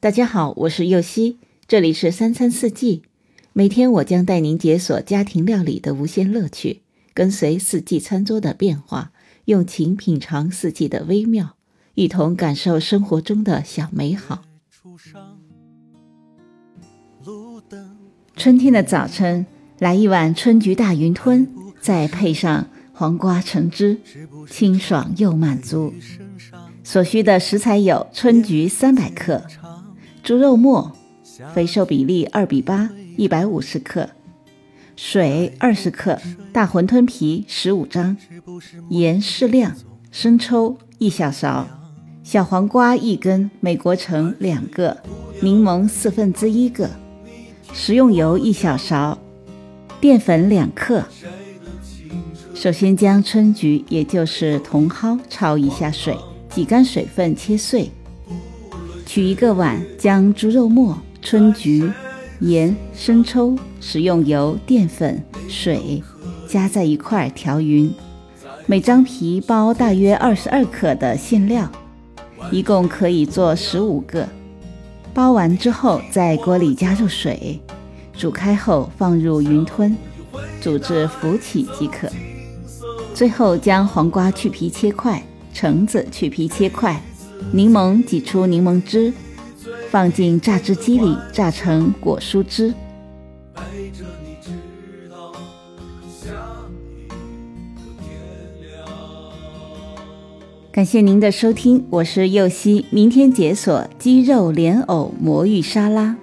大家好，我是右希，这里是三餐四季。每天我将带您解锁家庭料理的无限乐趣，跟随四季餐桌的变化，用情品尝四季的微妙，一同感受生活中的小美好。春天的早晨，来一碗春菊大云吞，再配上黄瓜橙汁，清爽又满足。所需的食材有春菊三百克。猪肉末，肥瘦比例二比八，一百五十克；水二十克；大馄饨皮十五张；盐适量；生抽一小勺；小黄瓜一根；美国橙两个；柠檬四分之一个；食用油一小勺；淀粉两克。首先将春菊，也就是茼蒿，焯一下水，挤干水分，切碎。取一个碗，将猪肉末、春菊、盐、生抽、食用油、淀粉、水加在一块调匀。每张皮包大约二十二克的馅料，一共可以做十五个。包完之后，在锅里加入水，煮开后放入云吞，煮至浮起即可。最后将黄瓜去皮切块，橙子去皮切块。柠檬挤出柠檬汁，放进榨汁机里榨成果蔬汁。感谢您的收听，我是右希，明天解锁鸡肉莲藕魔芋沙拉。